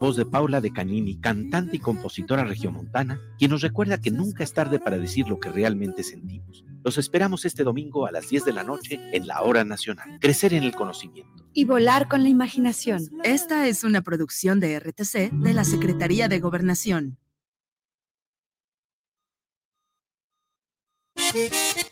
voz de Paula de Canini, cantante y compositora regiomontana, quien nos recuerda que nunca es tarde para decir lo que realmente sentimos. Los esperamos este domingo a las 10 de la noche en la Hora Nacional. Crecer en el conocimiento. Y volar con la imaginación. Esta es una producción de RTC de la Secretaría de Gobernación.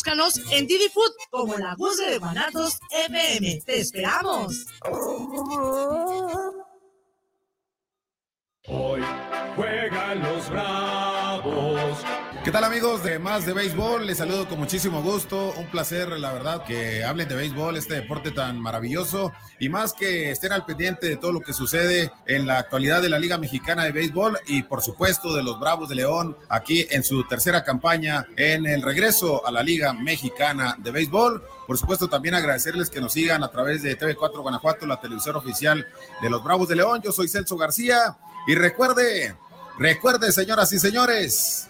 búscanos en Didi Food como la Guzga de Guanatos FM. ¡Te esperamos! Hoy juegan los Bravos. ¿Qué tal amigos de Más de Béisbol? Les saludo con muchísimo gusto. Un placer, la verdad, que hablen de béisbol, este deporte tan maravilloso. Y más que estén al pendiente de todo lo que sucede en la actualidad de la Liga Mexicana de Béisbol y por supuesto de los Bravos de León aquí en su tercera campaña en el regreso a la Liga Mexicana de Béisbol. Por supuesto, también agradecerles que nos sigan a través de TV4 Guanajuato, la televisión oficial de los Bravos de León. Yo soy Celso García y recuerde, recuerde, señoras y señores,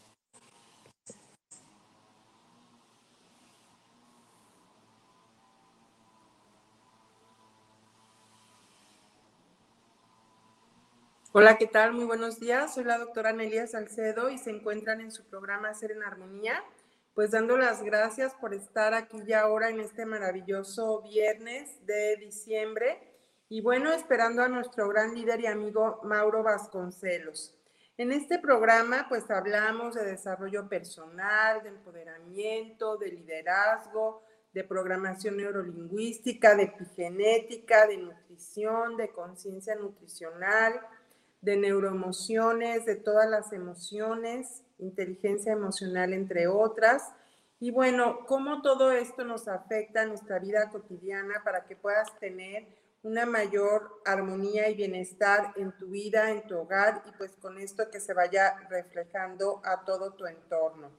Hola, ¿qué tal? Muy buenos días. Soy la doctora Nelia Salcedo y se encuentran en su programa Ser en Armonía. Pues dando las gracias por estar aquí ya ahora en este maravilloso viernes de diciembre. Y bueno, esperando a nuestro gran líder y amigo Mauro Vasconcelos. En este programa pues hablamos de desarrollo personal, de empoderamiento, de liderazgo, de programación neurolingüística, de epigenética, de nutrición, de conciencia nutricional, de neuroemociones, de todas las emociones, inteligencia emocional, entre otras. Y bueno, cómo todo esto nos afecta a nuestra vida cotidiana para que puedas tener una mayor armonía y bienestar en tu vida, en tu hogar y pues con esto que se vaya reflejando a todo tu entorno.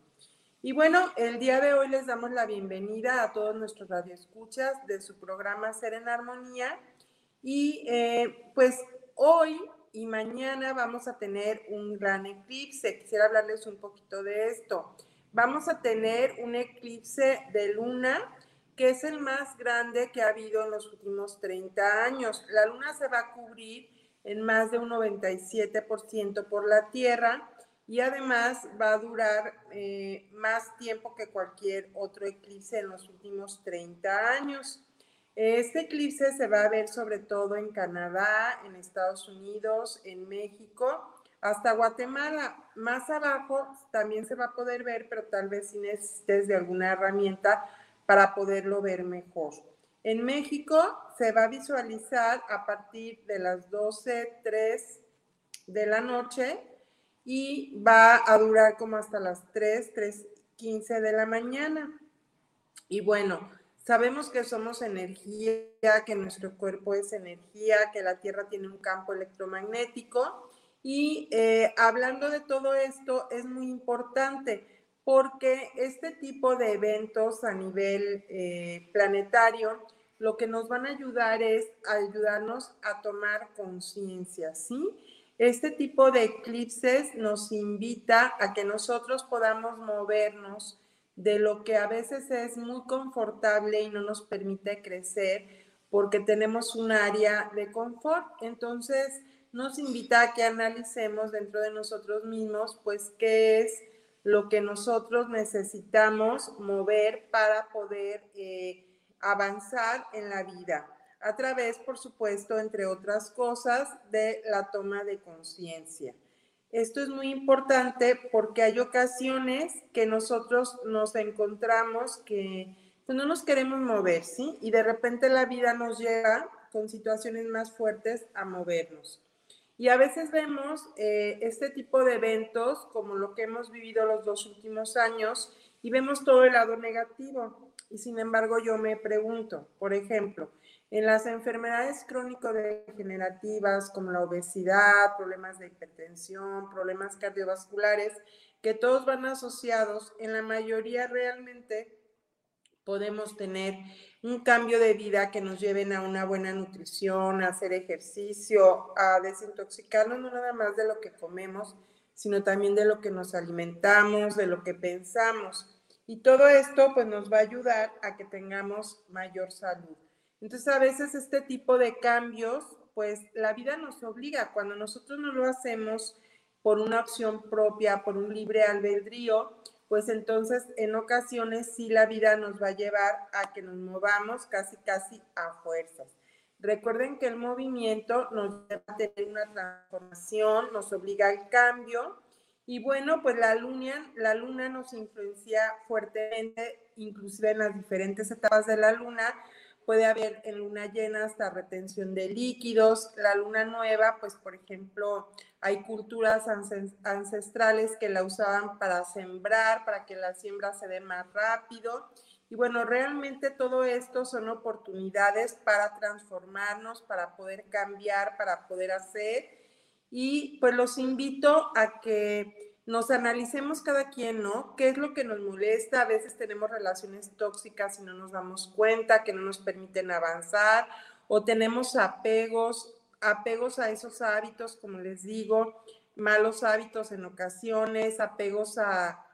Y bueno, el día de hoy les damos la bienvenida a todos nuestros radioescuchas de su programa Ser en Armonía. Y eh, pues hoy y mañana vamos a tener un gran eclipse. Quisiera hablarles un poquito de esto. Vamos a tener un eclipse de luna que es el más grande que ha habido en los últimos 30 años. La luna se va a cubrir en más de un 97% por la Tierra y además va a durar eh, más tiempo que cualquier otro eclipse en los últimos 30 años. Este eclipse se va a ver sobre todo en Canadá, en Estados Unidos, en México, hasta Guatemala. Más abajo también se va a poder ver, pero tal vez si necesites de alguna herramienta para poderlo ver mejor. En México se va a visualizar a partir de las 12.03 de la noche y va a durar como hasta las 3, 3.15 de la mañana. Y bueno, sabemos que somos energía, que nuestro cuerpo es energía, que la Tierra tiene un campo electromagnético. Y eh, hablando de todo esto, es muy importante porque este tipo de eventos a nivel eh, planetario lo que nos van a ayudar es ayudarnos a tomar conciencia, ¿sí? Este tipo de eclipses nos invita a que nosotros podamos movernos de lo que a veces es muy confortable y no nos permite crecer porque tenemos un área de confort. Entonces, nos invita a que analicemos dentro de nosotros mismos, pues, qué es lo que nosotros necesitamos mover para poder eh, avanzar en la vida, a través, por supuesto, entre otras cosas, de la toma de conciencia. Esto es muy importante porque hay ocasiones que nosotros nos encontramos que pues, no nos queremos mover, ¿sí? Y de repente la vida nos lleva con situaciones más fuertes a movernos. Y a veces vemos eh, este tipo de eventos como lo que hemos vivido los dos últimos años y vemos todo el lado negativo. Y sin embargo yo me pregunto, por ejemplo, en las enfermedades crónico-degenerativas como la obesidad, problemas de hipertensión, problemas cardiovasculares, que todos van asociados, en la mayoría realmente podemos tener un cambio de vida que nos lleven a una buena nutrición, a hacer ejercicio, a desintoxicarnos no nada más de lo que comemos, sino también de lo que nos alimentamos, de lo que pensamos. Y todo esto pues nos va a ayudar a que tengamos mayor salud. Entonces a veces este tipo de cambios, pues la vida nos obliga, cuando nosotros no lo hacemos por una opción propia, por un libre albedrío, pues entonces en ocasiones sí la vida nos va a llevar a que nos movamos casi casi a fuerzas. Recuerden que el movimiento nos lleva a tener una transformación, nos obliga al cambio y bueno, pues la luna, la luna nos influencia fuertemente, inclusive en las diferentes etapas de la luna. Puede haber en luna llena hasta retención de líquidos. La luna nueva, pues por ejemplo, hay culturas ancestrales que la usaban para sembrar, para que la siembra se dé más rápido. Y bueno, realmente todo esto son oportunidades para transformarnos, para poder cambiar, para poder hacer y pues los invito a que nos analicemos cada quien, ¿no? ¿Qué es lo que nos molesta? A veces tenemos relaciones tóxicas y no nos damos cuenta, que no nos permiten avanzar, o tenemos apegos, apegos a esos hábitos, como les digo, malos hábitos en ocasiones, apegos a,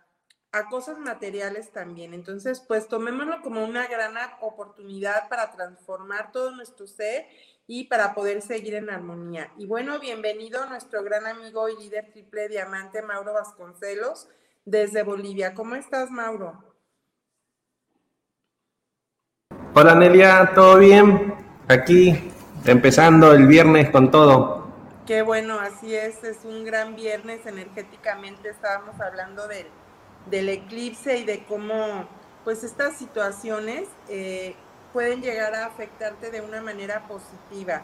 a cosas materiales también. Entonces, pues tomémoslo como una gran oportunidad para transformar todo nuestro ser y para poder seguir en armonía. Y bueno, bienvenido nuestro gran amigo y líder triple diamante Mauro Vasconcelos desde Bolivia. ¿Cómo estás, Mauro? Hola Nelia, ¿todo bien? Aquí empezando el viernes con todo. Qué bueno, así es, es un gran viernes energéticamente. Estábamos hablando del, del eclipse y de cómo pues estas situaciones eh, pueden llegar a afectarte de una manera positiva.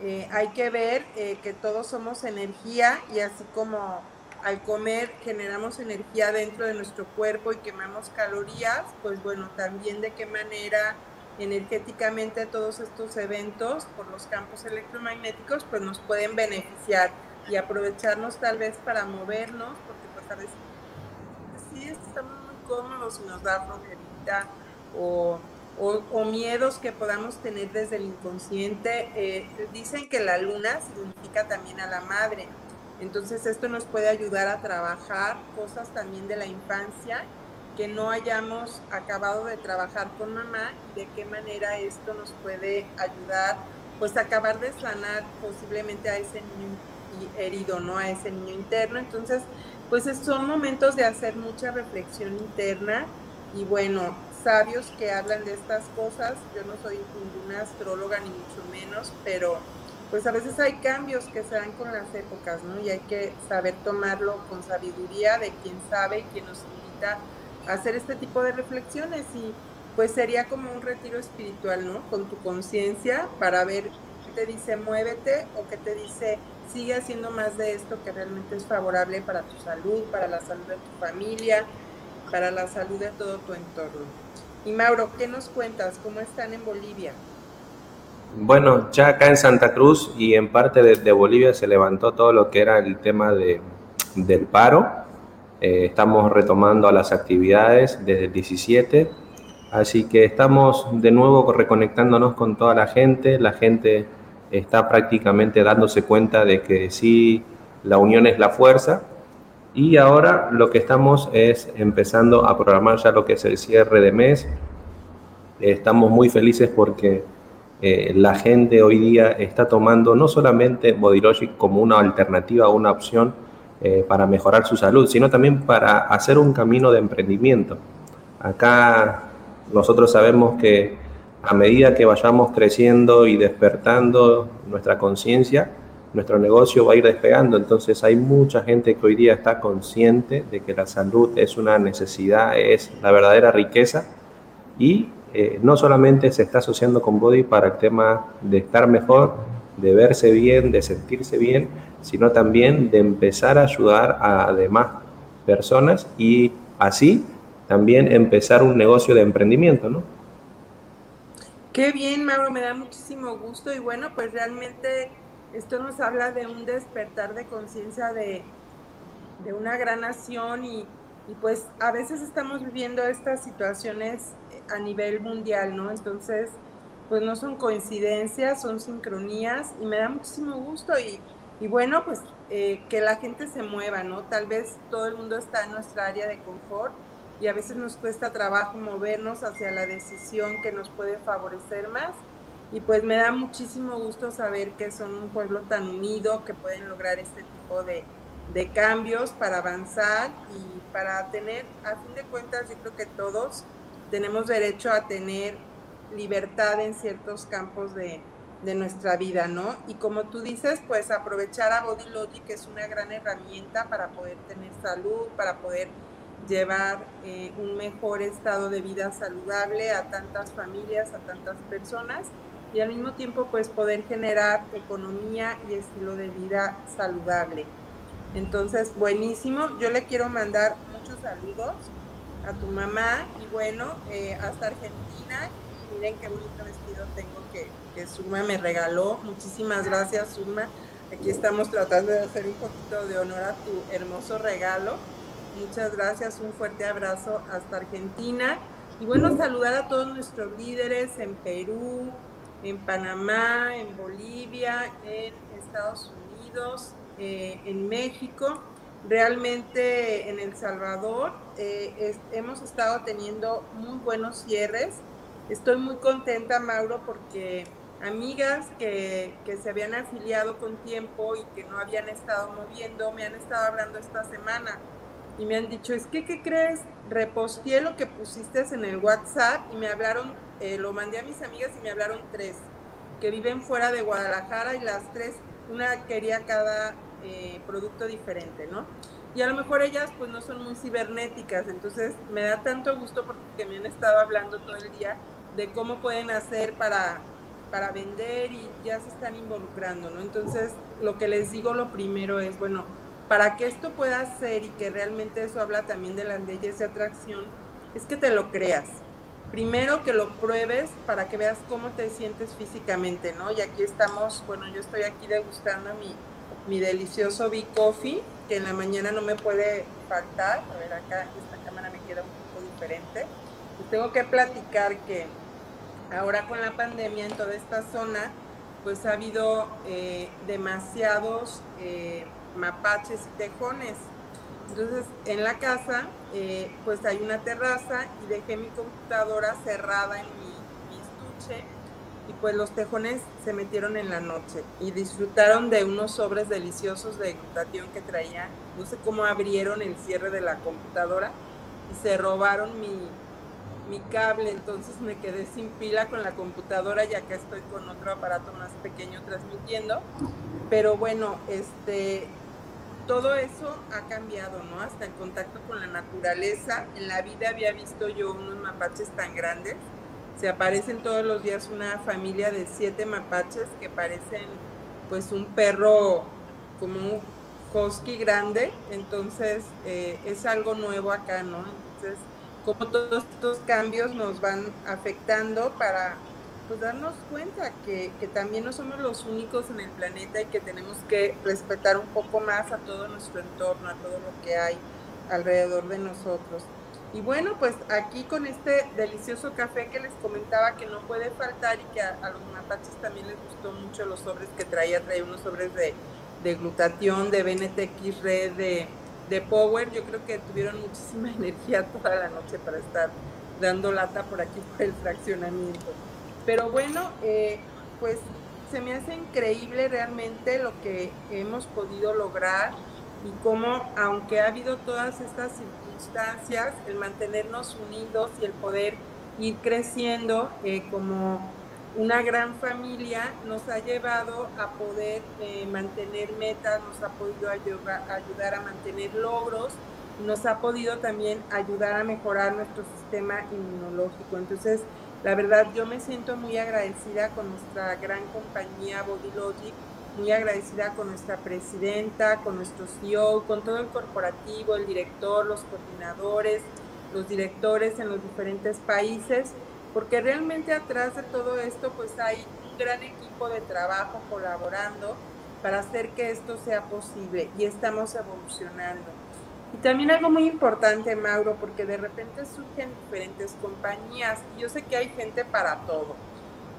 Eh, hay que ver eh, que todos somos energía y así como al comer generamos energía dentro de nuestro cuerpo y quemamos calorías, pues bueno, también de qué manera energéticamente todos estos eventos por los campos electromagnéticos pues nos pueden beneficiar y aprovecharnos tal vez para movernos, porque pues a veces sí estamos muy cómodos y nos da flojerita o o, miedos que podamos tener desde el inconsciente. Eh, dicen que la luna significa también a la madre, entonces esto nos puede ayudar a trabajar cosas también de la infancia que no hayamos acabado de trabajar con mamá y de qué manera esto nos puede ayudar pues a acabar de sanar posiblemente a ese niño herido, ¿no? A ese niño interno. Entonces, pues son momentos de hacer mucha reflexión interna y bueno, sabios que hablan de estas cosas. Yo no soy ninguna astróloga ni mucho menos, pero pues a veces hay cambios que se dan con las épocas, ¿no? Y hay que saber tomarlo con sabiduría de quien sabe y quien nos invita a hacer este tipo de reflexiones y pues sería como un retiro espiritual, ¿no? Con tu conciencia para ver te dice muévete o que te dice sigue haciendo más de esto que realmente es favorable para tu salud, para la salud de tu familia, para la salud de todo tu entorno. Y Mauro, ¿qué nos cuentas? ¿Cómo están en Bolivia? Bueno, ya acá en Santa Cruz y en parte de, Bolivia se levantó todo lo que era el tema de, del paro. Eh, estamos retomando las actividades desde el 17, así que estamos de nuevo reconectándonos con toda la gente. La gente está prácticamente dándose cuenta de que sí, la unión es la fuerza. Y ahora lo que estamos es empezando a programar ya lo que es el cierre de mes. Estamos muy felices porque eh, la gente hoy día está tomando no solamente Bodylogic como una alternativa una opción eh, para mejorar su salud, sino también para hacer un camino de emprendimiento. Acá nosotros sabemos que a medida que vayamos creciendo y despertando nuestra conciencia, nuestro negocio va a ir despegando. Entonces hay mucha gente que hoy día está consciente de que la salud es una necesidad, es la verdadera riqueza y eh, no solamente se está asociando con Body para el tema de estar mejor, de verse bien, de sentirse bien, sino también de empezar a ayudar a demás personas y así también empezar un negocio de emprendimiento, ¿no? Qué bien, Mauro, me da muchísimo gusto y bueno, pues realmente esto nos habla de un despertar de conciencia de, de, una gran nación y, y pues a veces estamos viviendo estas situaciones a nivel mundial, ¿no? Entonces, pues no son coincidencias, son sincronías y me da muchísimo gusto y, y bueno, pues eh, que la gente se mueva, ¿no? Tal vez todo el mundo está en nuestra área de confort y a veces nos cuesta trabajo movernos hacia la decisión que nos puede favorecer más. Y pues me da muchísimo gusto saber que son un pueblo tan unido, que pueden lograr este tipo de, de cambios para avanzar y para tener, a fin de cuentas, yo creo que todos tenemos derecho a tener libertad en ciertos campos de, nuestra vida, ¿no? Y como tú dices, pues aprovechar a Body Logic es una gran herramienta para poder tener salud, para poder llevar eh, un mejor estado de vida saludable a tantas familias, a tantas personas y al mismo tiempo pues poder generar economía y estilo de vida saludable. Entonces, buenísimo. Yo le quiero mandar muchos saludos a tu mamá y bueno, eh, hasta Argentina. Miren qué bonito vestido tengo que, que Zulma me regaló. Muchísimas gracias, Zulma. Aquí estamos tratando de hacer un poquito de honor a tu hermoso regalo. Muchas gracias, un fuerte abrazo hasta Argentina. Y bueno, saludar a todos nuestros líderes en Perú, en Panamá, en Bolivia, en Estados Unidos, eh, en México Realmente en El Salvador eh, hemos estado teniendo muy buenos cierres. Estoy muy contenta, Mauro, porque amigas que, se habían afiliado con tiempo y que no habían estado moviendo, me han estado hablando esta semana y me han dicho, es que, ¿qué crees? Reposteé lo que pusiste en el WhatsApp y me hablaron, eh, lo mandé a mis amigas y me hablaron tres, que viven fuera de Guadalajara y las tres, una quería cada eh, producto diferente, ¿no? Y a lo mejor ellas pues no son muy cibernéticas, entonces me da tanto gusto porque me han estado hablando todo el día de cómo pueden hacer para, para vender y ya se están involucrando, ¿no? Entonces lo que les digo lo primero es, bueno, para que esto pueda ser y que realmente eso habla también de las leyes de atracción, es que te lo creas. Primero que lo pruebes para que veas cómo te sientes físicamente, ¿no? Y aquí estamos, bueno, yo estoy aquí degustando mi, mi delicioso Big Coffee, que en la mañana no me puede faltar. A ver, acá esta cámara me queda un poco diferente. Y tengo que platicar que ahora con la pandemia en toda esta zona, pues ha habido eh, demasiados eh, mapaches y tejones. Entonces, en la casa, eh, pues hay una terraza y dejé mi computadora cerrada en mi, estuche y pues los tejones se metieron en la noche y disfrutaron de unos sobres deliciosos de glutatión que traía. No sé cómo abrieron el cierre de la computadora y se robaron mi, mi cable, entonces me quedé sin pila con la computadora y acá estoy con otro aparato más pequeño transmitiendo. Pero bueno, este todo eso ha cambiado, ¿no? Hasta el contacto con la naturaleza. En la vida había visto yo unos mapaches tan grandes se aparecen todos los días una familia de siete mapaches que parecen pues un perro como un husky grande, entonces eh, es algo nuevo acá, ¿no? Entonces, como todos estos cambios nos van afectando para pues darnos cuenta que, que, también no somos los únicos en el planeta y que tenemos que respetar un poco más a todo nuestro entorno, a todo lo que hay alrededor de nosotros. Y bueno, pues aquí con este delicioso café que les comentaba que no puede faltar y que a, los mapaches también les gustó mucho los sobres que traía, traía unos sobres de, de glutatión, de BNTX Red, de, de Power. Yo creo que tuvieron muchísima energía toda la noche para estar dando lata por aquí por el fraccionamiento. Pero bueno, eh, pues se me hace increíble realmente lo que hemos podido lograr y cómo, aunque ha habido todas estas circunstancias, el mantenernos unidos y el poder ir creciendo eh, como una gran familia nos ha llevado a poder eh, mantener metas, nos ha podido ayudar, ayudar a mantener logros, nos ha podido también ayudar a mejorar nuestro sistema inmunológico. Entonces, la verdad, yo me siento muy agradecida con nuestra gran compañía Body Logic muy agradecida con nuestra presidenta, con nuestro CEO, con todo el corporativo, el director, los coordinadores, los directores en los diferentes países, porque realmente atrás de todo esto pues hay un gran equipo de trabajo colaborando para hacer que esto sea posible y estamos evolucionando. Y también algo muy importante, Mauro, porque de repente surgen diferentes compañías yo sé que hay gente para todo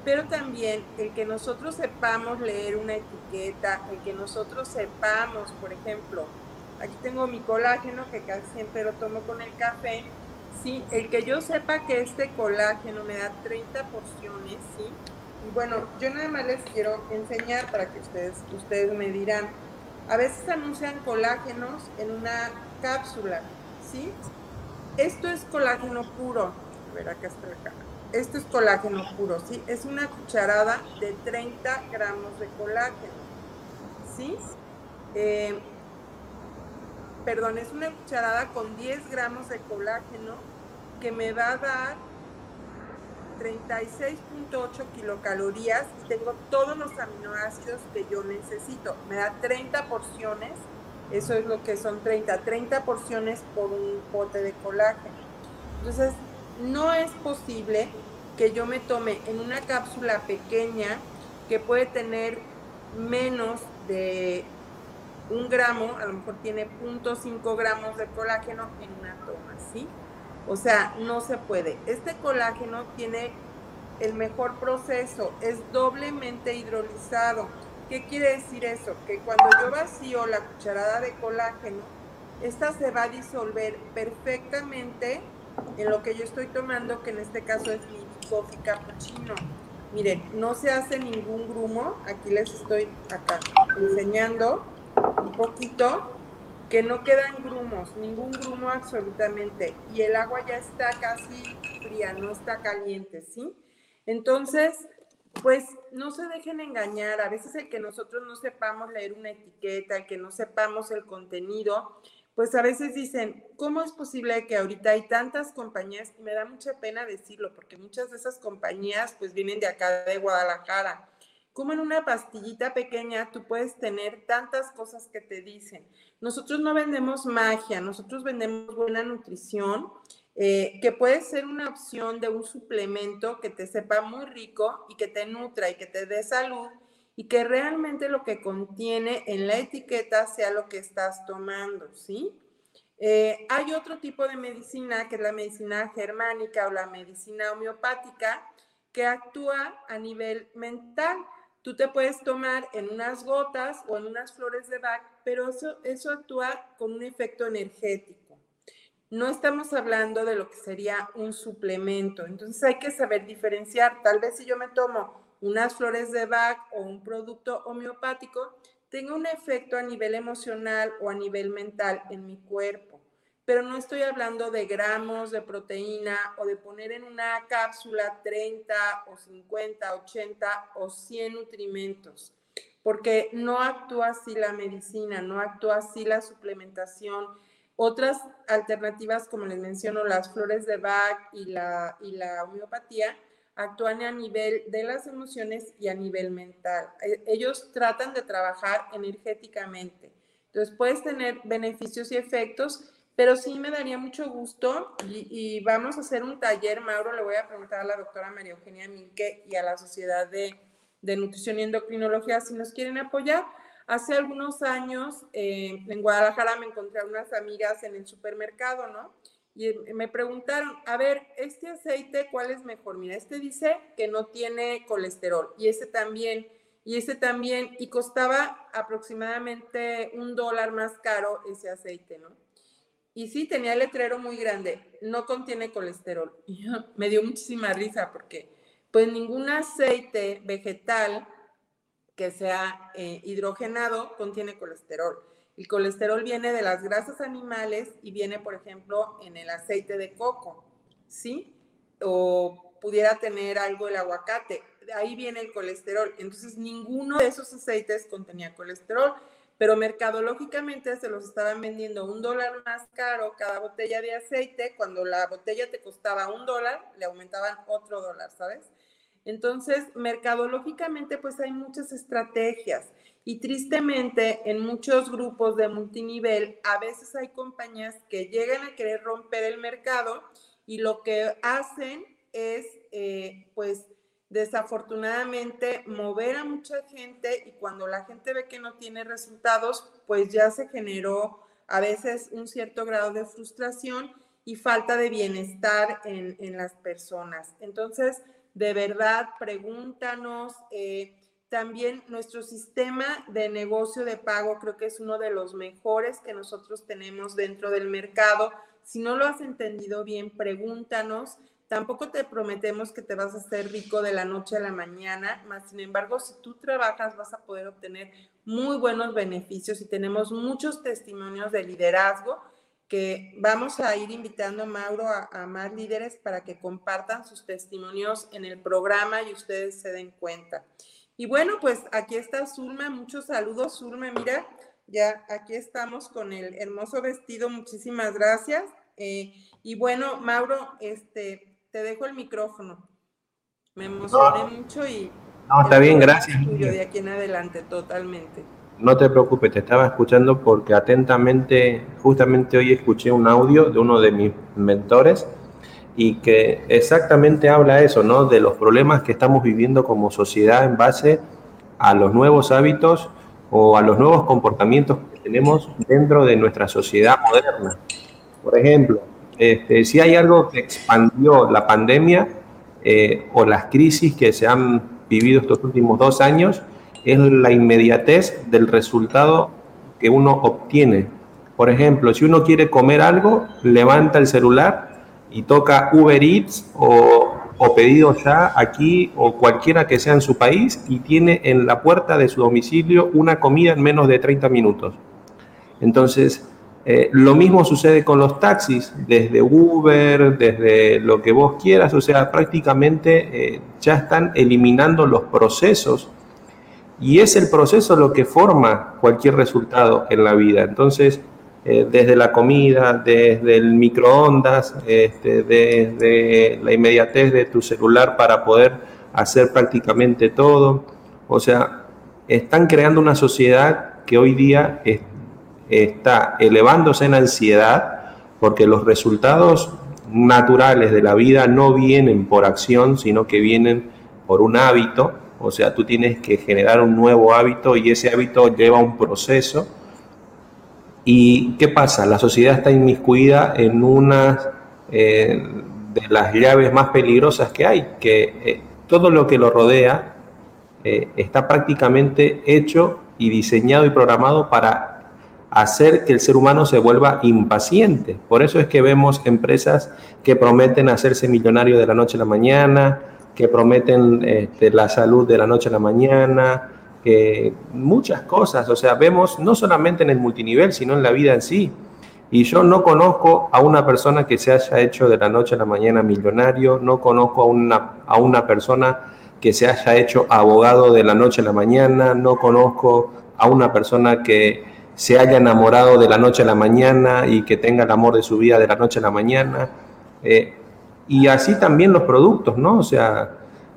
pero también el que nosotros sepamos leer una etiqueta, el que nosotros sepamos, por ejemplo, aquí tengo mi colágeno que casi siempre lo tomo con el café, ¿sí? El que yo sepa que este colágeno me da 30 porciones, ¿sí? Y bueno, yo nada más les quiero enseñar para que ustedes, ustedes me dirán. A veces anuncian colágenos en una cápsula, ¿sí? Esto es colágeno puro. A ver, acá está acá esto es colágeno puro, ¿sí? Es una cucharada de 30 gramos de colágeno, ¿sí? Eh, perdón, es una cucharada con 10 gramos de colágeno que me va a dar 36.8 kilocalorías y tengo todos los aminoácidos que yo necesito. Me da 30 porciones, eso es lo que son 30, 30 porciones por un pote de colágeno. Entonces, no es posible que yo me tome en una cápsula pequeña que puede tener menos de un gramo, a lo mejor tiene 0.5 gramos de colágeno en una toma, ¿sí? O sea, no se puede. Este colágeno tiene el mejor proceso, es doblemente hidrolizado. ¿Qué quiere decir eso? Que cuando yo vacío la cucharada de colágeno, esta se va a disolver perfectamente en lo que yo estoy tomando, que en este caso es mi coffee cappuccino. Miren, no se hace ningún grumo. Aquí les estoy acá enseñando un poquito que no quedan grumos, ningún grumo absolutamente. Y el agua ya está casi fría, no está caliente, ¿sí? Entonces, pues no se dejen engañar. A veces el que nosotros no sepamos leer una etiqueta, el que no sepamos el contenido, pues a veces dicen, ¿cómo es posible que ahorita hay tantas compañías? Y me da mucha pena decirlo, porque muchas de esas compañías pues vienen de acá de Guadalajara. Como en una pastillita pequeña tú puedes tener tantas cosas que te dicen. Nosotros no vendemos magia, nosotros vendemos buena nutrición, eh, que puede ser una opción de un suplemento que te sepa muy rico y que te nutra y que te dé salud y que realmente lo que contiene en la etiqueta sea lo que estás tomando, ¿sí? Eh, hay otro tipo de medicina, que es la medicina germánica o la medicina homeopática, que actúa a nivel mental. Tú te puedes tomar en unas gotas o en unas flores de Bach, pero eso, eso actúa con un efecto energético. No estamos hablando de lo que sería un suplemento. Entonces hay que saber diferenciar. Tal vez si yo me tomo unas flores de Bach o un producto homeopático tenga un efecto a nivel emocional o a nivel mental en mi cuerpo. Pero no estoy hablando de gramos de proteína o de poner en una cápsula 30 o 50, 80 o 100 nutrimentos, porque no actúa así la medicina, no actúa así la suplementación. Otras alternativas, como les menciono, las flores de Bach y la, y la homeopatía, actúan a nivel de las emociones y a nivel mental. E, ellos tratan de trabajar energéticamente. Entonces puedes tener beneficios y efectos, pero sí me daría mucho gusto y, vamos a hacer un taller, Mauro, le voy a preguntar a la doctora María Eugenia Minque y a la Sociedad de, de Nutrición y Endocrinología si nos quieren apoyar. Hace algunos años eh, en Guadalajara me encontré a unas amigas en el supermercado, ¿no? y me preguntaron, a ver, este aceite, ¿cuál es mejor? Mira, este dice que no tiene colesterol y ese también, y ese también, y costaba aproximadamente un dólar más caro ese aceite, ¿no? Y sí, tenía el letrero muy grande, no contiene colesterol. Y me dio muchísima risa porque pues ningún aceite vegetal que sea eh, hidrogenado contiene colesterol. El colesterol viene de las grasas animales y viene, por ejemplo, en el aceite de coco, ¿sí? O pudiera tener algo el aguacate. ahí viene el colesterol. Entonces, ninguno de esos aceites contenía colesterol, pero mercadológicamente se los estaban vendiendo un dólar más caro cada botella de aceite. Cuando la botella te costaba un dólar, le aumentaban otro dólar, ¿sabes? Entonces, mercadológicamente, pues hay muchas estrategias. Y tristemente, en muchos grupos de multinivel, a veces hay compañías que llegan a querer romper el mercado y lo que hacen es, eh, pues, desafortunadamente, mover a mucha gente y cuando la gente ve que no tiene resultados, pues ya se generó a veces un cierto grado de frustración y falta de bienestar en, en las personas. Entonces, de verdad, pregúntanos. Eh, también nuestro sistema de negocio de pago creo que es uno de los mejores que nosotros tenemos dentro del mercado. Si no lo has entendido bien, pregúntanos. Tampoco te prometemos que te vas a hacer rico de la noche a la mañana, más sin embargo, si tú trabajas vas a poder obtener muy buenos beneficios y tenemos muchos testimonios de liderazgo que vamos a ir invitando a Mauro a, a, más líderes para que compartan sus testimonios en el programa y ustedes se den cuenta. Y bueno, pues aquí está Zulma, muchos saludos, Zulma, mira, ya aquí estamos con el hermoso vestido, muchísimas gracias. Eh, y bueno, Mauro, este, te dejo el micrófono. Me emocioné mucho y... No, está bien, gracias. de aquí en adelante, totalmente. No te preocupes, te estaba escuchando porque atentamente, justamente hoy escuché un audio de uno de mis mentores y que exactamente habla eso, ¿no? De los problemas que estamos viviendo como sociedad en base a los nuevos hábitos o a los nuevos comportamientos que tenemos dentro de nuestra sociedad moderna. Por ejemplo, este, si hay algo que expandió la pandemia eh, o las crisis que se han vivido estos últimos dos años, es la inmediatez del resultado que uno obtiene. Por ejemplo, si uno quiere comer algo, levanta el celular y toca Uber Eats o, o pedido ya aquí o cualquiera que sea en su país y tiene en la puerta de su domicilio una comida en menos de 30 minutos. Entonces, eh, lo mismo sucede con los taxis, desde Uber, desde lo que vos quieras, o sea, prácticamente eh, ya están eliminando los procesos y es el proceso lo que forma cualquier resultado en la vida. Entonces, eh, desde la comida, desde el microondas, este, desde la inmediatez de tu celular para poder hacer prácticamente todo. O sea, están creando una sociedad que hoy día está elevándose en ansiedad porque los resultados naturales de la vida no vienen por acción, sino que vienen por un hábito. O sea, tú tienes que generar un nuevo hábito y ese hábito lleva un proceso ¿Y qué pasa? La sociedad está inmiscuida en una eh, de las llaves más peligrosas que hay, que eh, todo lo que lo rodea eh, está prácticamente hecho y diseñado y programado para hacer que el ser humano se vuelva impaciente. Por eso es que vemos empresas que prometen hacerse millonario de la noche a la mañana, que prometen este, la salud de la noche a la mañana, que muchas cosas, o sea, vemos no solamente en el multinivel, sino en la vida en sí. Y yo no conozco a una persona que se haya hecho de la noche a la mañana millonario, no conozco a una, a una persona que se haya hecho abogado de la noche a la mañana, no conozco a una persona que se haya enamorado de la noche a la mañana y que tenga el amor de su vida de la noche a la mañana. Eh, y así también los productos, ¿no? O sea,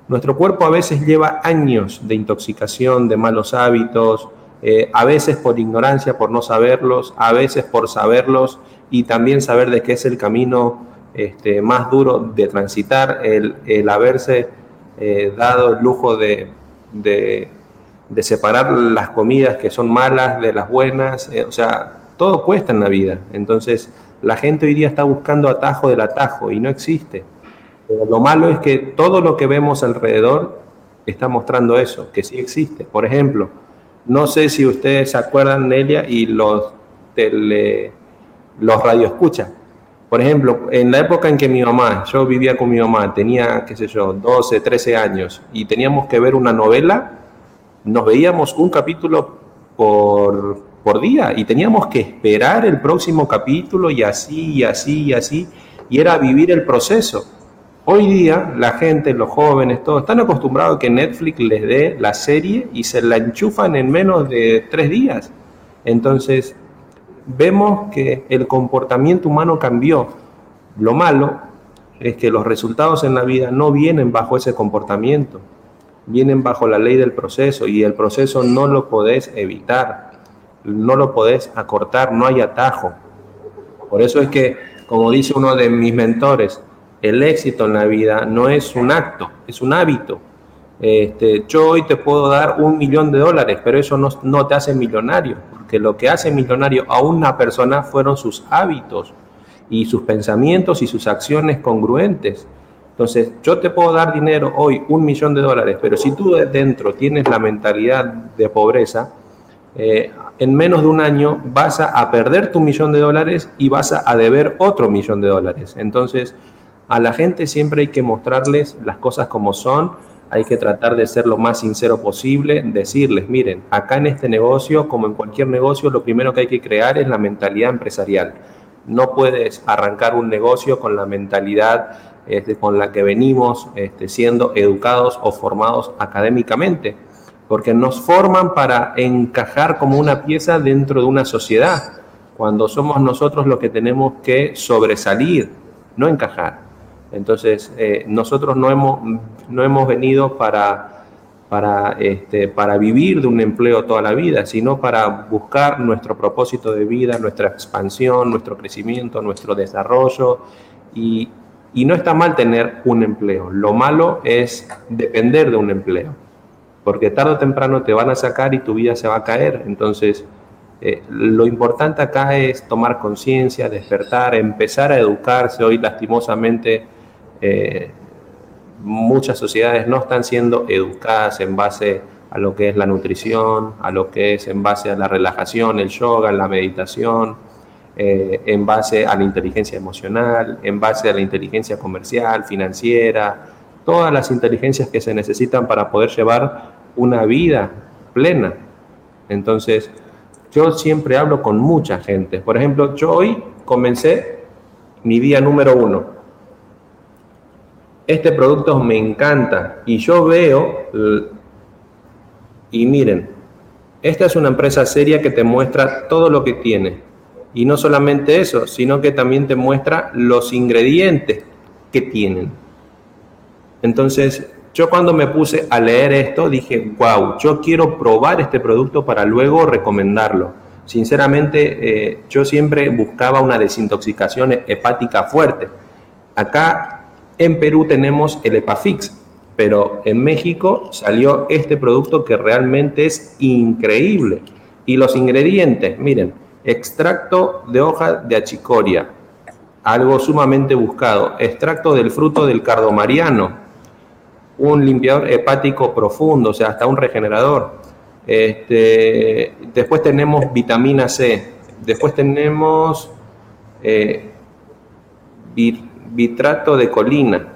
Nuestro cuerpo a veces lleva años de intoxicación, de malos hábitos, eh, a veces por ignorancia, por no saberlos, a veces por saberlos y también saber de qué es el camino este, más duro de transitar, el, haberse eh, dado el lujo de, de, separar las comidas que son malas de las buenas, eh, o sea, todo cuesta en la vida. Entonces, la gente hoy día está buscando atajo del atajo y no existe. Pero lo malo es que todo lo que vemos alrededor está mostrando eso, que sí existe. Por ejemplo, no sé si ustedes se acuerdan, Nelia, y los, tele, los radioescuchas. Por ejemplo, en la época en que mi mamá, yo vivía con mi mamá, tenía, qué sé yo, 12, 13 años, y teníamos que ver una novela, nos veíamos un capítulo por, por día y teníamos que esperar el próximo capítulo y así, y así, y así, y era vivir el proceso. Hoy día la gente, los jóvenes, todos están acostumbrados a que Netflix les dé la serie y se la enchufan en menos de tres días. Entonces, vemos que el comportamiento humano cambió. Lo malo es que los resultados en la vida no vienen bajo ese comportamiento, vienen bajo la ley del proceso y el proceso no lo podés evitar, no lo podés acortar, no hay atajo. Por eso es que, como dice uno de mis mentores, el éxito en la vida no es un acto, es un hábito. Este, yo hoy te puedo dar un millón de dólares, pero eso no, no, te hace millonario, porque lo que hace millonario a una persona fueron sus hábitos y sus pensamientos y sus acciones congruentes. Entonces, yo te puedo dar dinero hoy, un millón de dólares, pero si tú dentro tienes la mentalidad de pobreza, eh, en menos de un año vas a, perder tu millón de dólares y vas a deber otro millón de dólares. Entonces, a la gente siempre hay que mostrarles las cosas como son, hay que tratar de ser lo más sincero posible, decirles, miren, acá en este negocio, como en cualquier negocio, lo primero que hay que crear es la mentalidad empresarial. No puedes arrancar un negocio con la mentalidad este, con la que venimos este, siendo educados o formados académicamente, porque nos forman para encajar como una pieza dentro de una sociedad, cuando somos nosotros los que tenemos que sobresalir, no encajar. Entonces, eh, nosotros no hemos, no hemos venido para, para, este, para vivir de un empleo toda la vida, sino para buscar nuestro propósito de vida, nuestra expansión, nuestro crecimiento, nuestro desarrollo. Y, y no está mal tener un empleo. Lo malo es depender de un empleo, porque tarde o temprano te van a sacar y tu vida se va a caer. Entonces, eh, lo importante acá es tomar conciencia, despertar, empezar a educarse. Hoy, lastimosamente, eh, muchas sociedades no están siendo educadas en base a lo que es la nutrición, a lo que es en base a la relajación, el yoga, la meditación, eh, en base a la inteligencia emocional, en base a la inteligencia comercial, financiera, todas las inteligencias que se necesitan para poder llevar una vida plena. Entonces, yo siempre hablo con mucha gente. Por ejemplo, yo hoy comencé mi día número uno este producto me encanta y yo veo, y miren, esta es una empresa seria que te muestra todo lo que tiene. Y no solamente eso, sino que también te muestra los ingredientes que tienen. Entonces, yo cuando me puse a leer esto, dije, wow, yo quiero probar este producto para luego recomendarlo. Sinceramente, eh, yo siempre buscaba una desintoxicación hepática fuerte. Acá en Perú tenemos el Epafix, pero en México salió este producto que realmente es increíble. Y los ingredientes, miren, extracto de hoja de achicoria, algo sumamente buscado, extracto del fruto del cardomariano, un limpiador hepático profundo, o sea, hasta un regenerador. Este, después tenemos vitamina C, después tenemos eh, bitrato de colina.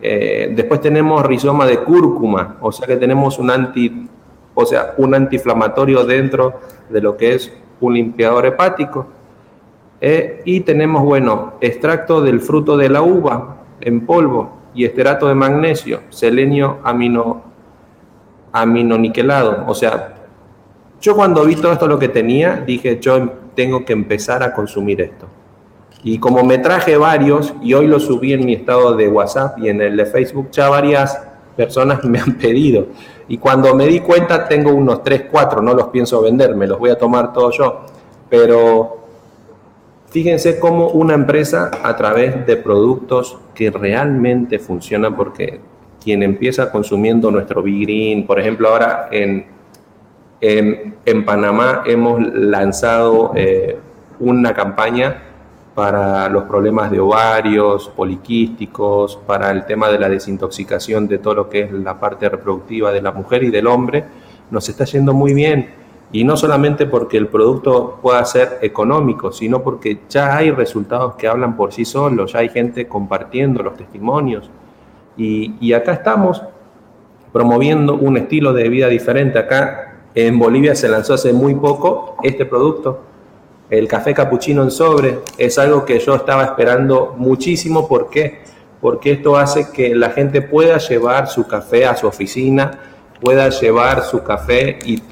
Eh, después tenemos rizoma de cúrcuma, o sea que tenemos un anti, o sea, un antiinflamatorio dentro de lo que es un limpiador hepático. Eh, y tenemos, bueno, extracto del fruto de la uva en polvo y esterato de magnesio, selenio amino, aminoniquelado. O sea, yo cuando vi todo esto lo que tenía, dije, yo tengo que empezar a consumir esto. Y como me traje varios, y hoy lo subí en mi estado de WhatsApp y en el de Facebook, ya varias personas me han pedido. Y cuando me di cuenta, tengo unos 3, 4, no los pienso vender, me los voy a tomar todos yo. Pero fíjense cómo una empresa a través de productos que realmente funcionan, porque quien empieza consumiendo nuestro Big por ejemplo, ahora en, en, Panamá hemos lanzado eh, una campaña para los problemas de ovarios, poliquísticos, para el tema de la desintoxicación de todo lo que es la parte reproductiva de la mujer y del hombre, nos está yendo muy bien. Y no solamente porque el producto pueda ser económico, sino porque ya hay resultados que hablan por sí solos, ya hay gente compartiendo los testimonios. Y, y acá estamos promoviendo un estilo de vida diferente. Acá en Bolivia se lanzó hace muy poco este producto el café capuchino en sobre es algo que yo estaba esperando muchísimo. ¿Por qué? Porque esto hace que la gente pueda llevar su café a su oficina, pueda llevar su café y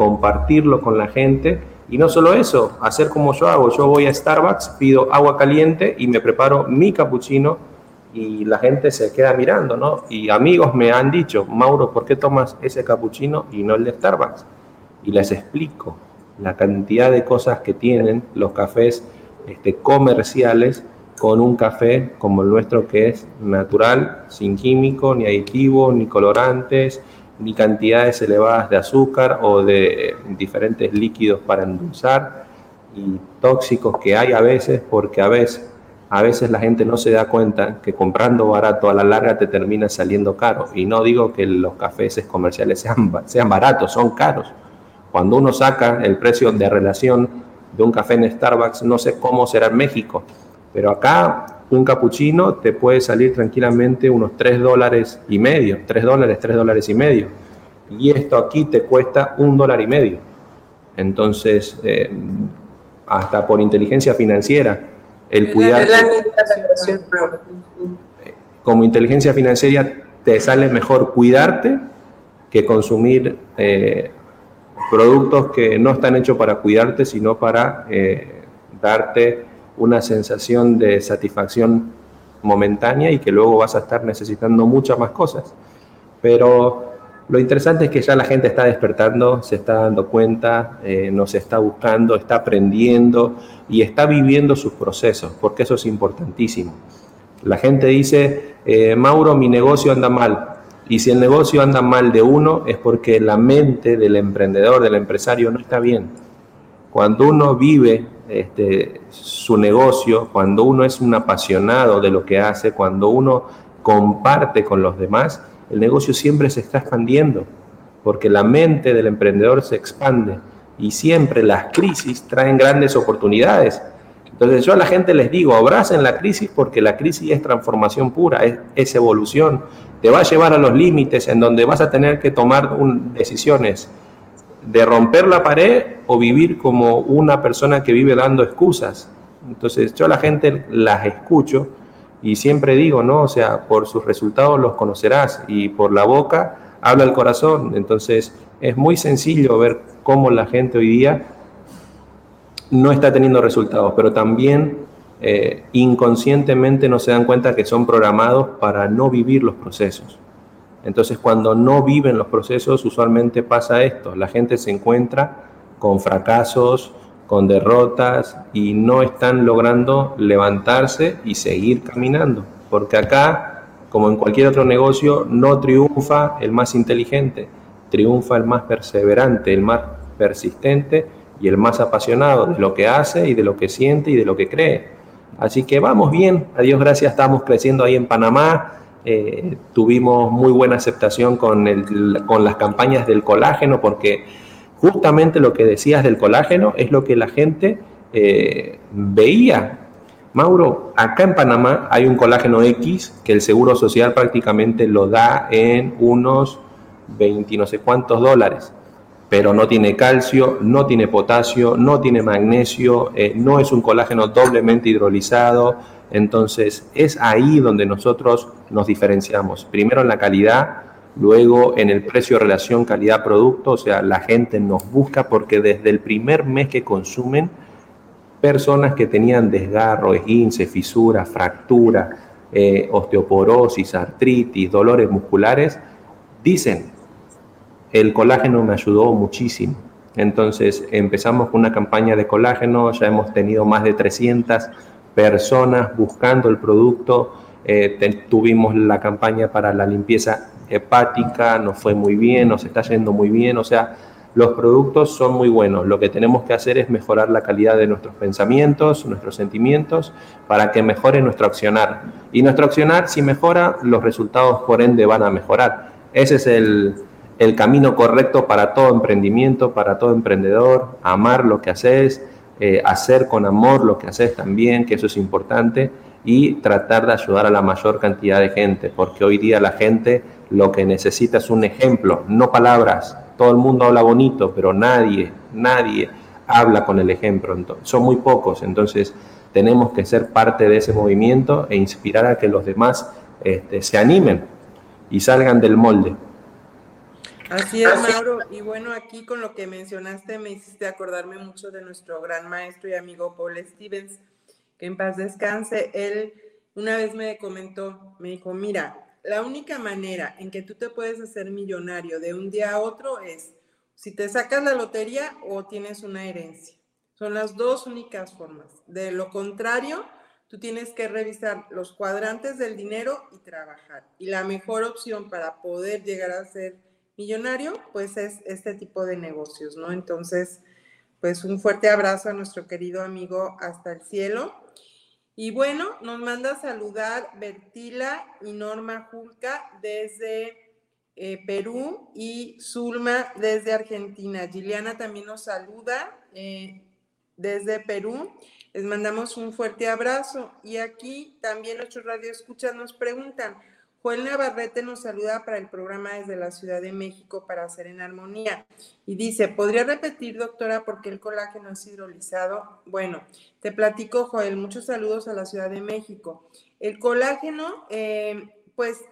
compartirlo con la gente. Y no solo eso, hacer como yo hago. Yo voy a Starbucks, pido agua caliente y me preparo mi capuchino y la gente se queda mirando, ¿no? Y amigos me han dicho, Mauro, ¿por qué tomas ese capuchino y no el de Starbucks? Y les explico la cantidad de cosas que tienen los cafés este, comerciales con un café como el nuestro que es natural, sin químico, ni aditivo, ni colorantes, ni cantidades elevadas de azúcar o de diferentes líquidos para endulzar y tóxicos que hay a veces porque a veces a veces la gente no se da cuenta que comprando barato a la larga te termina saliendo caro. Y no digo que los cafés comerciales sean, sean baratos, son caros. Cuando uno saca el precio de relación de un café en Starbucks, no sé cómo será en México, pero acá un capuchino te puede salir tranquilamente unos 3 dólares y medio, 3 dólares, 3 dólares y medio. Y esto aquí te cuesta un dólar y medio. Entonces, eh, hasta por inteligencia financiera, el cuidar... Como inteligencia financiera te sale mejor cuidarte que consumir eh, productos que no están hechos para cuidarte, sino para eh, darte una sensación de satisfacción momentánea y que luego vas a estar necesitando muchas más cosas. Pero lo interesante es que ya la gente está despertando, se está dando cuenta, eh, nos está buscando, está aprendiendo y está viviendo sus procesos, porque eso es importantísimo. La gente dice, eh, Mauro, mi negocio anda mal. Y si el negocio anda mal de uno es porque la mente del emprendedor, del empresario no está bien. Cuando uno vive este, su negocio, cuando uno es un apasionado de lo que hace, cuando uno comparte con los demás, el negocio siempre se está expandiendo, porque la mente del emprendedor se expande y siempre las crisis traen grandes oportunidades. Entonces yo a la gente les digo, abracen la crisis porque la crisis es transformación pura, es, evolución, te va a llevar a los límites en donde vas a tener que tomar decisiones de romper la pared o vivir como una persona que vive dando excusas. Entonces yo a la gente las escucho y siempre digo, ¿no? O sea, por sus resultados los conocerás y por la boca habla el corazón. Entonces es muy sencillo ver cómo la gente hoy día no está teniendo resultados, pero también eh, inconscientemente no se dan cuenta que son programados para no vivir los procesos. Entonces, cuando no viven los procesos, usualmente pasa esto. La gente se encuentra con fracasos, con derrotas y no están logrando levantarse y seguir caminando. Porque acá, como en cualquier otro negocio, no triunfa el más inteligente, triunfa el más perseverante, el más persistente y el más apasionado de lo que hace y de lo que siente y de lo que cree. Así que vamos bien, a Dios gracias, estamos creciendo ahí en Panamá. Eh, tuvimos muy buena aceptación con, con las campañas del colágeno, porque justamente lo que decías del colágeno es lo que la gente eh, veía. Mauro, acá en Panamá hay un colágeno X que el Seguro Social prácticamente lo da en unos 20 no sé cuántos dólares pero no tiene calcio, no tiene potasio, no tiene magnesio, eh, no es un colágeno doblemente hidrolizado. Entonces es ahí donde nosotros nos diferenciamos. Primero en la calidad, luego en el precio relación calidad-producto, o sea, la gente nos busca porque desde el primer mes que consumen personas que tenían desgarro, esguince, fisura, fractura, eh, osteoporosis, artritis, dolores musculares, dicen, el colágeno me ayudó muchísimo. Entonces empezamos con una campaña de colágeno, ya hemos tenido más de 300 personas buscando el producto, eh, tuvimos la campaña para la limpieza hepática, nos fue muy bien, nos está yendo muy bien, o sea, los productos son muy buenos. Lo que tenemos que hacer es mejorar la calidad de nuestros pensamientos, nuestros sentimientos, para que mejore nuestro accionar. Y nuestro accionar, si mejora, los resultados por ende van a mejorar. Ese es el, camino correcto para todo emprendimiento, para todo emprendedor, amar lo que haces, eh, hacer con amor lo que haces también, que eso es importante, y tratar de ayudar a la mayor cantidad de gente, porque hoy día la gente lo que necesita es un ejemplo, no palabras todo el mundo habla bonito, pero nadie, nadie habla con el ejemplo. son muy pocos, entonces tenemos que ser parte de ese movimiento e inspirar a que los demás este, se animen y salgan del molde. Así es, Mauro. Y bueno, aquí con lo que mencionaste me hiciste acordarme mucho de nuestro gran maestro y amigo Paul Stevens, que en paz descanse. Él una vez me comentó, me dijo, mira, la única manera en que tú te puedes hacer millonario de un día a otro es si te sacas la lotería o tienes una herencia. Son las dos únicas formas. De lo contrario, tú tienes que revisar los cuadrantes del dinero y trabajar. Y la mejor opción para poder llegar a ser millonario, pues es este tipo de negocios, ¿no? Entonces, pues un fuerte abrazo a nuestro querido amigo hasta el cielo. Y bueno, nos manda a saludar Bertila y Norma Julca desde eh, Perú y Zulma desde Argentina. Giliana también nos saluda eh, desde Perú. Les mandamos un fuerte abrazo. Y aquí también nuestros radioescuchas nos preguntan, Joel Navarrete nos saluda para el programa desde la Ciudad de México para hacer en armonía. Y dice, ¿podría repetir, doctora, por qué el colágeno es hidrolizado? Bueno, te platico, Joel, muchos saludos a la Ciudad de México. El colágeno, eh, pues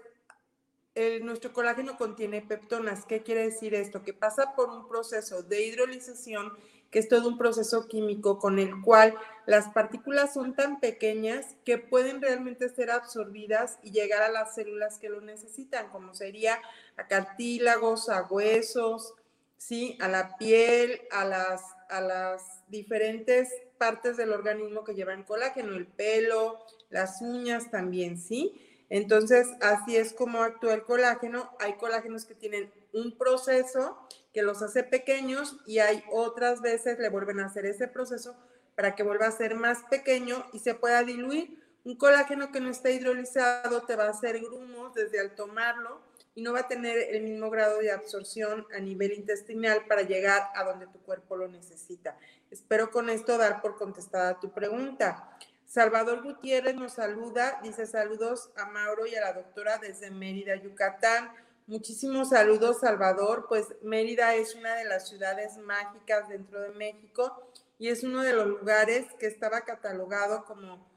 nuestro colágeno contiene peptonas. ¿Qué quiere decir esto? Que pasa por un proceso de hidrolización que es todo un proceso químico con el cual las partículas son tan pequeñas que pueden realmente ser absorbidas y llegar a las células que lo necesitan, como sería a cartílagos, a huesos, ¿sí? a la piel, a las, a las diferentes partes del organismo que llevan colágeno, el pelo, las uñas también, ¿sí? Entonces, así es como actúa el colágeno. Hay colágenos que tienen un proceso que los hace pequeños y hay otras veces le vuelven a hacer ese proceso para que vuelva a ser más pequeño y se pueda diluir. Un colágeno que no está hidrolizado te va a hacer grumos desde al tomarlo y no va a tener el mismo grado de absorción a nivel intestinal para llegar a donde tu cuerpo lo necesita. Espero con esto dar por contestada tu pregunta. Salvador Gutiérrez nos saluda, dice saludos a Mauro y a la doctora desde Mérida, Yucatán. Muchísimos saludos, Salvador. Pues Mérida es una de las ciudades mágicas dentro de México y es uno de los lugares que estaba catalogado como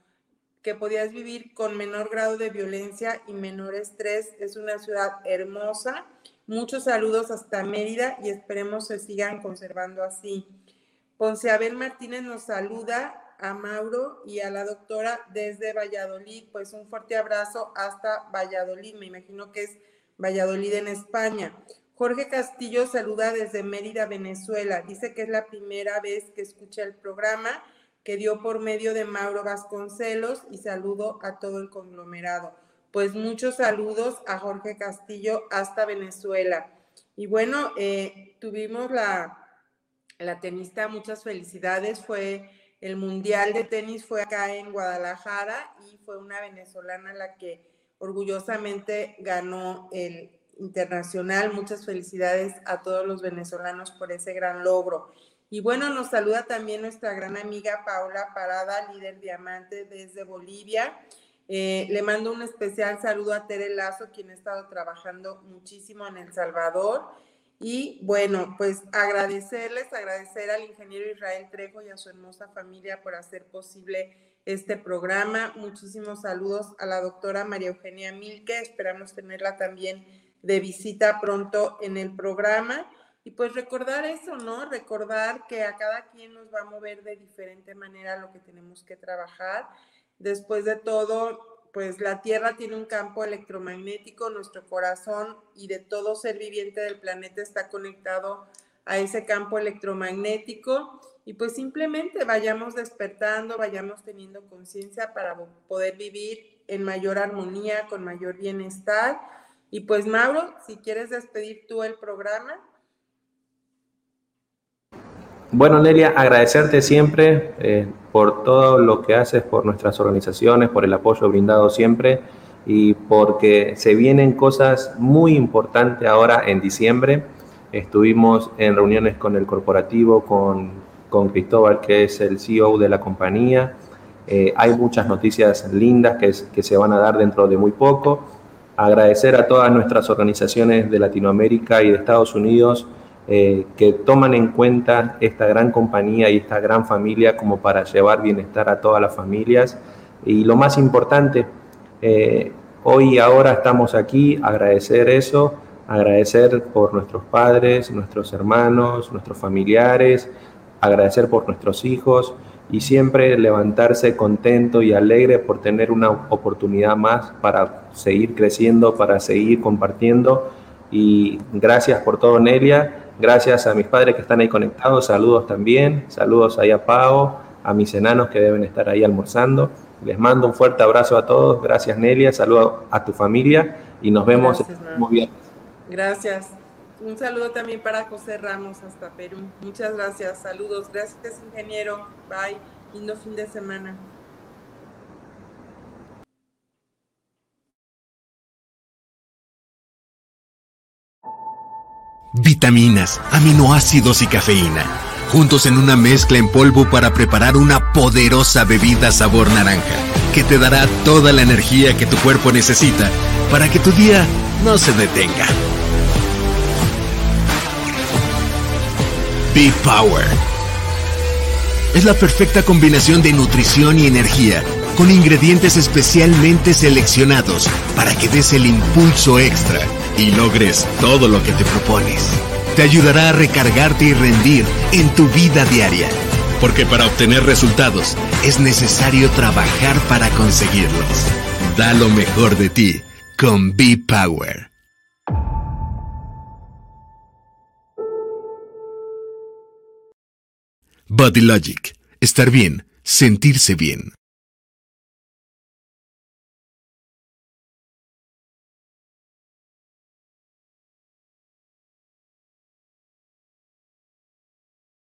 que podías vivir con menor grado de violencia y menor estrés. Es una ciudad hermosa. Muchos saludos hasta Mérida y esperemos se sigan conservando así. Ponce Abel Martínez nos saluda a Mauro y a la doctora desde Valladolid. Pues un fuerte abrazo hasta Valladolid. Me imagino que es Valladolid en España. Jorge Castillo saluda desde Mérida, Venezuela. Dice que es la primera vez que escucha el programa que dio por medio de Mauro Vasconcelos y saludo a todo el conglomerado. Pues muchos saludos a Jorge Castillo hasta Venezuela. Y bueno, eh, tuvimos la, la tenista, muchas felicidades. Fue el Mundial de Tenis, fue acá en Guadalajara y fue una venezolana la que orgullosamente ganó el internacional. Muchas felicidades a todos los venezolanos por ese gran logro. Y bueno, nos saluda también nuestra gran amiga Paula Parada, líder diamante desde Bolivia. Eh, le mando un especial saludo a Tere Lazo, quien ha estado trabajando muchísimo en El Salvador. Y bueno, pues agradecerles, agradecer al ingeniero Israel Trejo y a su hermosa familia por hacer posible este programa. Muchísimos saludos a la doctora María Eugenia Milke. Esperamos tenerla también de visita pronto en el programa. Y pues recordar eso, ¿no? Recordar que a cada quien nos va a mover de diferente manera lo que tenemos que trabajar. Después de todo, pues la Tierra tiene un campo electromagnético, nuestro corazón y de todo ser viviente del planeta está conectado a ese campo electromagnético y pues simplemente vayamos despertando, vayamos teniendo conciencia para poder vivir en mayor armonía, con mayor bienestar. Y pues Mauro, si quieres despedir tú el programa. Bueno, Nelia, agradecerte siempre eh, por todo lo que haces por nuestras organizaciones, por el apoyo brindado siempre y porque se vienen cosas muy importantes ahora en diciembre. Estuvimos en reuniones con el corporativo, con, con Cristóbal, que es el CEO de la compañía. Eh, hay muchas noticias lindas que, se van a dar dentro de muy poco. Agradecer a todas nuestras organizaciones de Latinoamérica y de Estados Unidos eh, que toman en cuenta esta gran compañía y esta gran familia como para llevar bienestar a todas las familias. Y lo más importante, eh, hoy y ahora estamos aquí, agradecer eso, agradecer por nuestros padres, nuestros hermanos, nuestros familiares, agradecer por nuestros hijos y siempre levantarse contento y alegre por tener una oportunidad más para seguir creciendo, para seguir compartiendo. Y gracias por todo, Nelia. Gracias a mis padres que están ahí conectados, saludos también, saludos ahí a Pau, a mis enanos que deben estar ahí almorzando. Les mando un fuerte abrazo a todos, gracias Nelia, saludos a tu familia y nos vemos gracias, el próximo viernes. Gracias. Un saludo también para José Ramos hasta Perú. Muchas gracias, saludos. Gracias ingeniero. Bye. Lindo fin de semana. Vitaminas, aminoácidos y cafeína, juntos en una mezcla en polvo para preparar una poderosa bebida sabor naranja, que te dará toda la energía que tu cuerpo necesita para que tu día no se detenga. Be Power. Es la perfecta combinación de nutrición y energía, con ingredientes especialmente seleccionados para que des el impulso extra y logres todo lo que te propones. Te ayudará a recargarte y rendir en tu vida diaria. Porque para obtener resultados es necesario trabajar para conseguirlos. Da lo mejor de ti con Be Body Logic. Estar bien, sentirse bien.